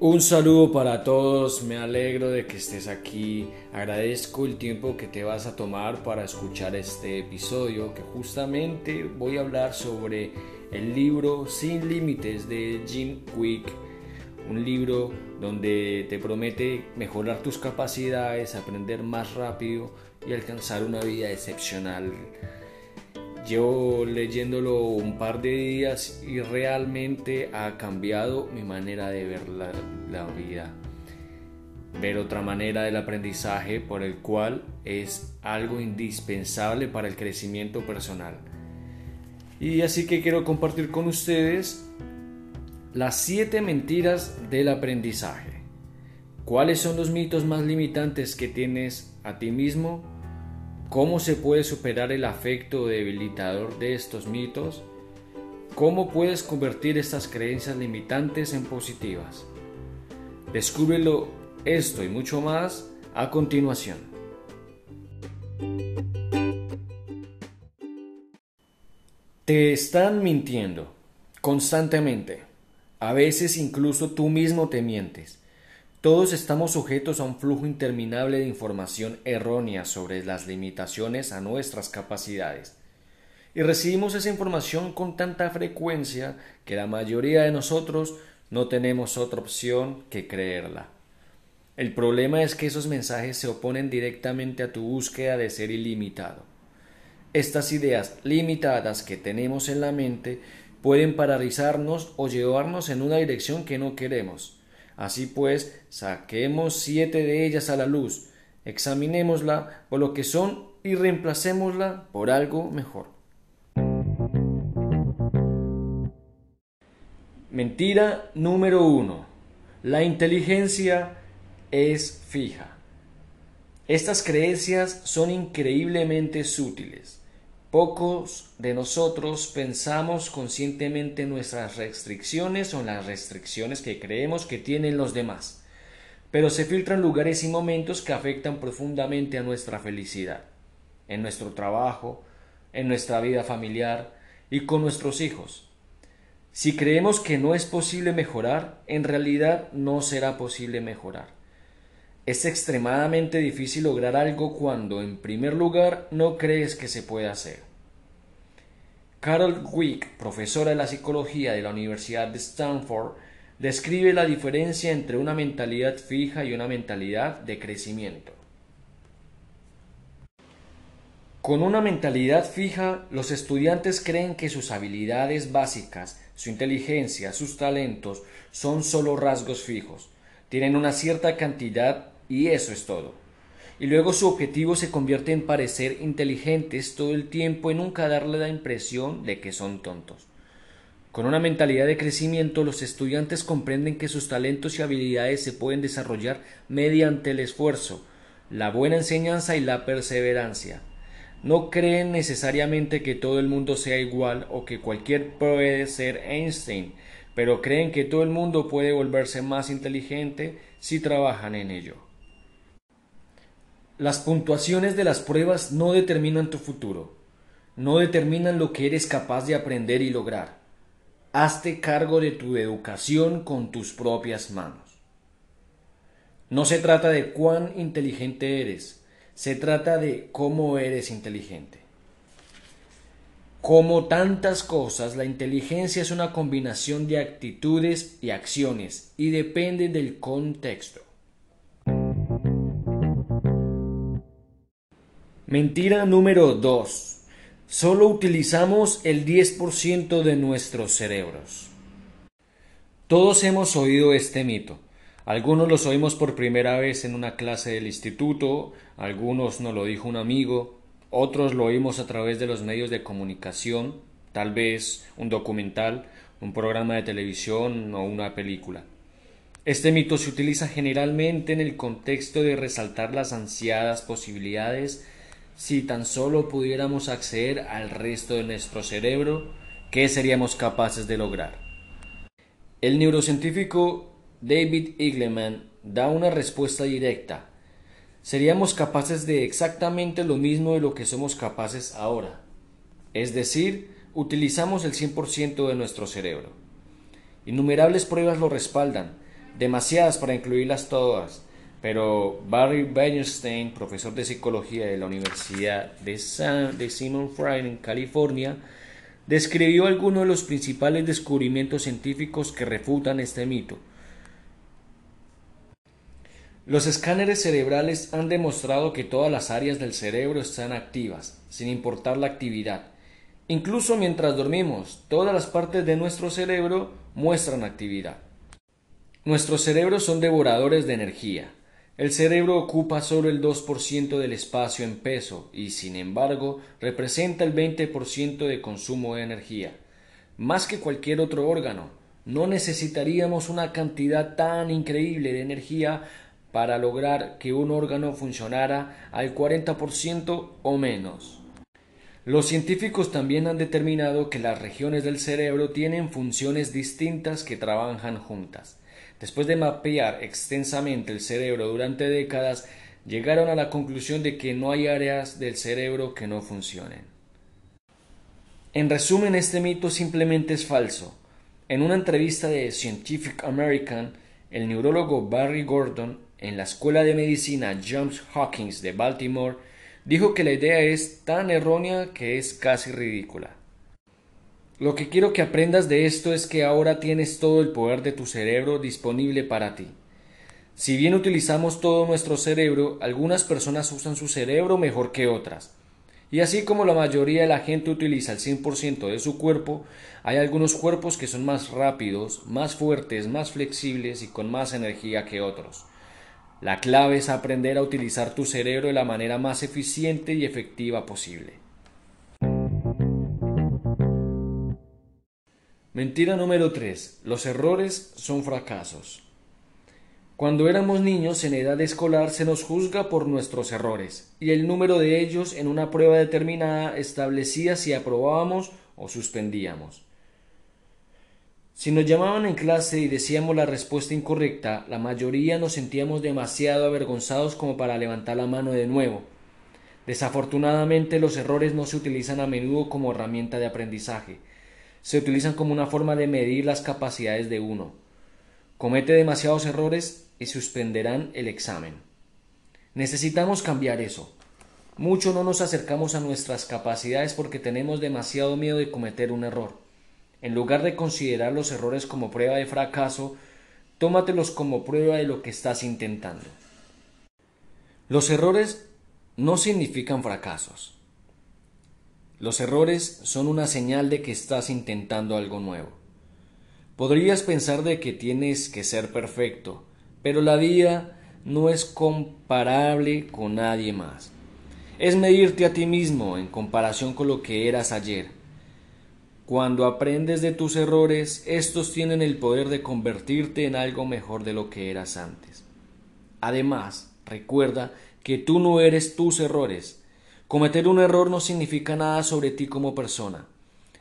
Un saludo para todos, me alegro de que estés aquí, agradezco el tiempo que te vas a tomar para escuchar este episodio que justamente voy a hablar sobre el libro Sin Límites de Jim Quick, un libro donde te promete mejorar tus capacidades, aprender más rápido y alcanzar una vida excepcional. Llevo leyéndolo un par de días y realmente ha cambiado mi manera de ver la, la, vida. Ver otra manera del aprendizaje por el cual es algo indispensable para el crecimiento personal. Y así que quiero compartir con ustedes las siete mentiras del aprendizaje. ¿Cuáles son los mitos más limitantes que tienes a ti mismo? ¿Cómo se puede superar el afecto debilitador de estos mitos? ¿Cómo puedes convertir estas creencias limitantes en positivas? Descúbrelo esto y mucho más a continuación. Te están mintiendo constantemente. A veces incluso tú mismo te mientes. Todos estamos sujetos a un flujo interminable de información errónea sobre las limitaciones a nuestras capacidades. Y recibimos esa información con tanta frecuencia que la mayoría de nosotros no tenemos otra opción que creerla. El problema es que esos mensajes se oponen directamente a tu búsqueda de ser ilimitado. Estas ideas limitadas que tenemos en la mente pueden paralizarnos o llevarnos en una dirección que no queremos Así pues, saquemos siete de ellas a la luz, examinémosla por lo que son y reemplacémosla por algo mejor. Mentira número uno. La inteligencia es fija. Estas creencias son increíblemente sutiles. Pocos de nosotros pensamos conscientemente en nuestras restricciones o en las restricciones que creemos que tienen los demás, pero se filtran lugares y momentos que afectan profundamente a nuestra felicidad, en nuestro trabajo, en nuestra vida familiar y con nuestros hijos. Si creemos que no es posible mejorar, en realidad no será posible mejorar. Es extremadamente difícil lograr algo cuando, en primer lugar, no crees que se puede hacer. Carol Wick, profesora de la psicología de la Universidad de Stanford, describe la diferencia entre una mentalidad fija y una mentalidad de crecimiento. Con una mentalidad fija, los estudiantes creen que sus habilidades básicas, su inteligencia, sus talentos son solo rasgos fijos. Tienen una cierta cantidad y eso es todo. Y luego su objetivo se convierte en parecer inteligentes todo el tiempo y nunca darle la impresión de que son tontos. Con una mentalidad de crecimiento, los estudiantes comprenden que sus talentos y habilidades se pueden desarrollar mediante el esfuerzo, la buena enseñanza y la perseverancia. No creen necesariamente que todo el mundo sea igual o que cualquier puede ser Einstein, pero creen que todo el mundo puede volverse más inteligente si trabajan en ello. Las puntuaciones de las pruebas no determinan tu futuro, no determinan lo que eres capaz de aprender y lograr. Hazte cargo de tu educación con tus propias manos. No se trata de cuán inteligente eres, se trata de cómo eres inteligente. Como tantas cosas, la inteligencia es una combinación de actitudes y acciones y depende del contexto. Mentira número 2. Solo utilizamos el 10% de nuestros cerebros. Todos hemos oído este mito. Algunos los oímos por primera vez en una clase del instituto, algunos nos lo dijo un amigo, otros lo oímos a través de los medios de comunicación, tal vez un documental, un programa de televisión o una película. Este mito se utiliza generalmente en el contexto de resaltar las ansiadas posibilidades si tan solo pudiéramos acceder al resto de nuestro cerebro, ¿qué seríamos capaces de lograr? El neurocientífico David Eagleman da una respuesta directa. Seríamos capaces de exactamente lo mismo de lo que somos capaces ahora. Es decir, utilizamos el 100% de nuestro cerebro. Innumerables pruebas lo respaldan. demasiadas para incluirlas todas, pero Barry Weinstein, profesor de psicología de la Universidad de, de Simon Fry en California, describió algunos de los principales descubrimientos científicos que refutan este mito. Los escáneres cerebrales han demostrado que todas las áreas del cerebro están activas, sin importar la actividad. Incluso mientras dormimos, todas las partes de nuestro cerebro muestran actividad. Nuestros cerebros son devoradores de energía. El cerebro ocupa solo el 2% del espacio en peso y, sin embargo, representa el 20% de consumo de energía. Más que cualquier otro órgano, no necesitaríamos una cantidad tan increíble de energía para lograr que un órgano funcionara al 40% o menos. Los científicos también han determinado que las regiones del cerebro tienen funciones distintas que trabajan juntas. Después de mapear extensamente el cerebro durante décadas, llegaron a la conclusión de que no hay áreas del cerebro que no funcionen. En resumen, este mito simplemente es falso. En una entrevista de Scientific American, el neurólogo Barry Gordon en la Escuela de Medicina Johns Hopkins de Baltimore dijo que la idea es tan errónea que es casi ridícula. Lo que quiero que aprendas de esto es que ahora tienes todo el poder de tu cerebro disponible para ti. Si bien utilizamos todo nuestro cerebro, algunas personas usan su cerebro mejor que otras. Y así como la mayoría de la gente utiliza el 100% de su cuerpo, hay algunos cuerpos que son más rápidos, más fuertes, más flexibles y con más energía que otros. La clave es aprender a utilizar tu cerebro de la manera más eficiente y efectiva posible. Mentira número 3. Los errores son fracasos. Cuando éramos niños en edad escolar se nos juzga por nuestros errores y el número de ellos en una prueba determinada establecía si aprobábamos o suspendíamos. Si nos llamaban en clase y decíamos la respuesta incorrecta, la mayoría nos sentíamos demasiado avergonzados como para levantar la mano de nuevo. Desafortunadamente los errores no se utilizan a menudo como herramienta de aprendizaje, se utilizan como una forma de medir las capacidades de uno. Comete demasiados errores y suspenderán el examen. Necesitamos cambiar eso. Mucho no nos acercamos a nuestras capacidades porque tenemos demasiado miedo de cometer un error. En lugar de considerar los errores como prueba de fracaso, tómatelos como prueba de lo que estás intentando. Los errores no significan fracasos. Los errores son una señal de que estás intentando algo nuevo. Podrías pensar de que tienes que ser perfecto, pero la vida no es comparable con nadie más. Es medirte a ti mismo en comparación con lo que eras ayer. Cuando aprendes de tus errores, estos tienen el poder de convertirte en algo mejor de lo que eras antes. Además, recuerda que tú no eres tus errores, Cometer un error no significa nada sobre ti como persona.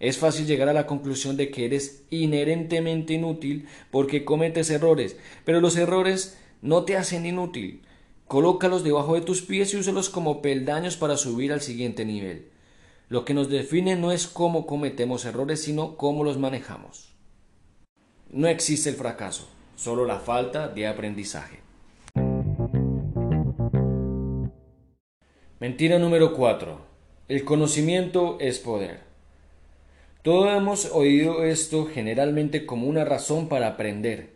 Es fácil llegar a la conclusión de que eres inherentemente inútil porque cometes errores, pero los errores no te hacen inútil. Colócalos debajo de tus pies y úsalos como peldaños para subir al siguiente nivel. Lo que nos define no es cómo cometemos errores, sino cómo los manejamos. No existe el fracaso, solo la falta de aprendizaje. Mentira número 4. El conocimiento es poder. Todos hemos oído esto generalmente como una razón para aprender,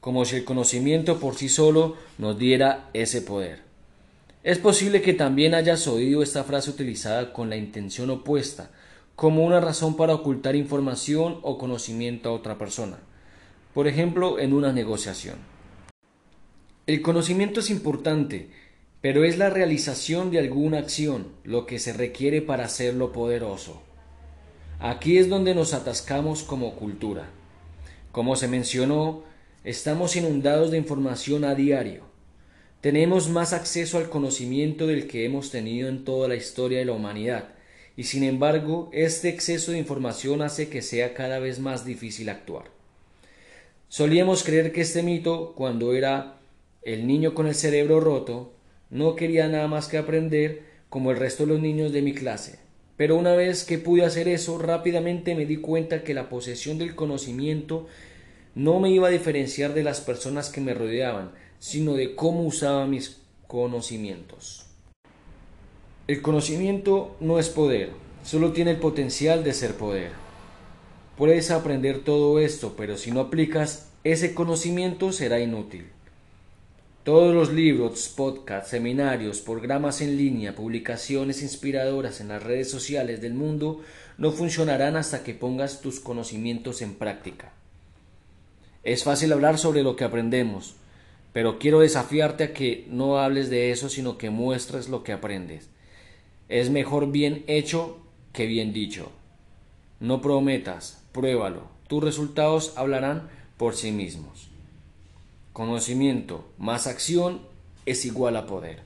como si el conocimiento por sí solo nos diera ese poder. Es posible que también hayas oído esta frase utilizada con la intención opuesta, como una razón para ocultar información o conocimiento a otra persona, por ejemplo, en una negociación. El conocimiento es importante, pero es la realización de alguna acción lo que se requiere para hacerlo poderoso. Aquí es donde nos atascamos como cultura. Como se mencionó, estamos inundados de información a diario. Tenemos más acceso al conocimiento del que hemos tenido en toda la historia de la humanidad, y sin embargo, este exceso de información hace que sea cada vez más difícil actuar. Solíamos creer que este mito, cuando era el niño con el cerebro roto, no quería nada más que aprender como el resto de los niños de mi clase. Pero una vez que pude hacer eso, rápidamente me di cuenta que la posesión del conocimiento no me iba a diferenciar de las personas que me rodeaban, sino de cómo usaba mis conocimientos. El conocimiento no es poder, solo tiene el potencial de ser poder. Puedes aprender todo esto, pero si no aplicas ese conocimiento será inútil. Todos los libros, podcasts, seminarios, programas en línea, publicaciones inspiradoras en las redes sociales del mundo no funcionarán hasta que pongas tus conocimientos en práctica. Es fácil hablar sobre lo que aprendemos, pero quiero desafiarte a que no hables de eso, sino que muestres lo que aprendes. Es mejor bien hecho que bien dicho. No prometas, pruébalo. Tus resultados hablarán por sí mismos. Conocimiento más acción es igual a poder.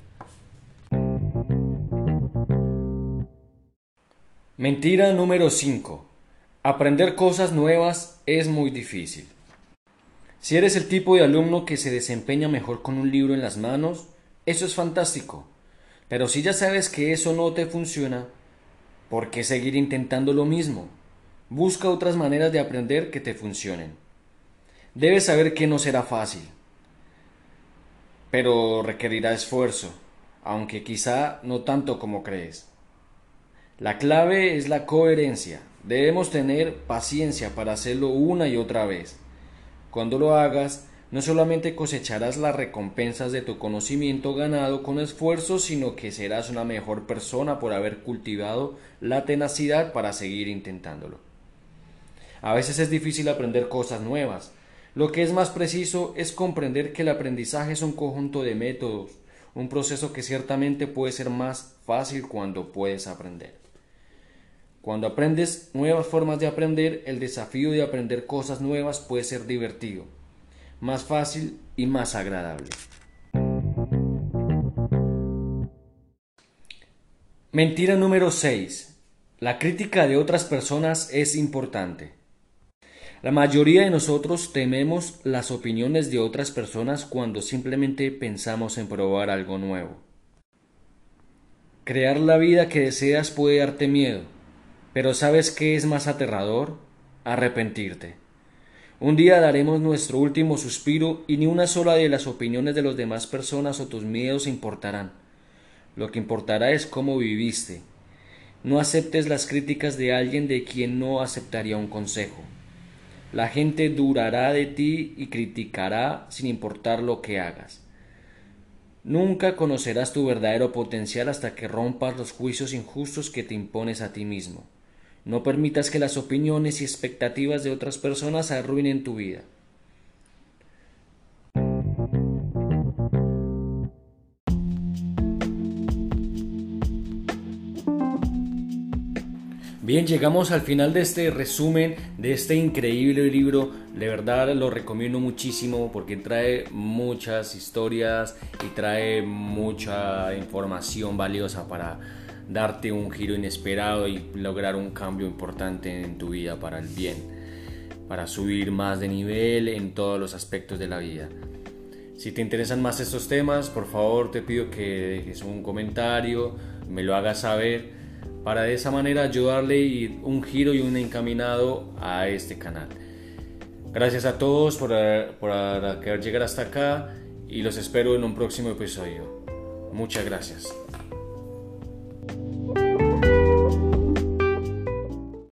Mentira número 5. Aprender cosas nuevas es muy difícil. Si eres el tipo de alumno que se desempeña mejor con un libro en las manos, eso es fantástico. Pero si ya sabes que eso no te funciona, ¿por qué seguir intentando lo mismo? Busca otras maneras de aprender que te funcionen. Debes saber que no será fácil, pero requerirá esfuerzo, aunque quizá no tanto como crees. La clave es la coherencia. Debemos tener paciencia para hacerlo una y otra vez. Cuando lo hagas, no solamente cosecharás las recompensas de tu conocimiento ganado con esfuerzo, sino que serás una mejor persona por haber cultivado la tenacidad para seguir intentándolo. A veces es difícil aprender cosas nuevas. Lo que es más preciso es comprender que el aprendizaje es un conjunto de métodos, un proceso que ciertamente puede ser más fácil cuando puedes aprender. Cuando aprendes nuevas formas de aprender, el desafío de aprender cosas nuevas puede ser divertido, más fácil y más agradable. Mentira número 6. La crítica de otras personas es importante. La mayoría de nosotros tememos las opiniones de otras personas cuando simplemente pensamos en probar algo nuevo. Crear la vida que deseas puede darte miedo, pero ¿sabes qué es más aterrador? Arrepentirte. Un día daremos nuestro último suspiro y ni una sola de las opiniones de las demás personas o tus miedos importarán. Lo que importará es cómo viviste. No aceptes las críticas de alguien de quien no aceptaría un consejo. La gente durará de ti y criticará sin importar lo que hagas. Nunca conocerás tu verdadero potencial hasta que rompas los juicios injustos que te impones a ti mismo. No permitas que las opiniones y expectativas de otras personas arruinen tu vida. Bien, llegamos al final de este resumen de este increíble libro. De verdad lo recomiendo muchísimo porque trae muchas historias y trae mucha información valiosa para darte un giro inesperado y lograr un cambio importante en tu vida para el bien, para subir más de nivel en todos los aspectos de la vida. Si te interesan más estos temas, por favor te pido que dejes un comentario, me lo hagas saber, para de esa manera ayudarle un giro y un encaminado a este canal. Gracias a todos por, por llegar hasta acá y los espero en un próximo episodio. Muchas gracias.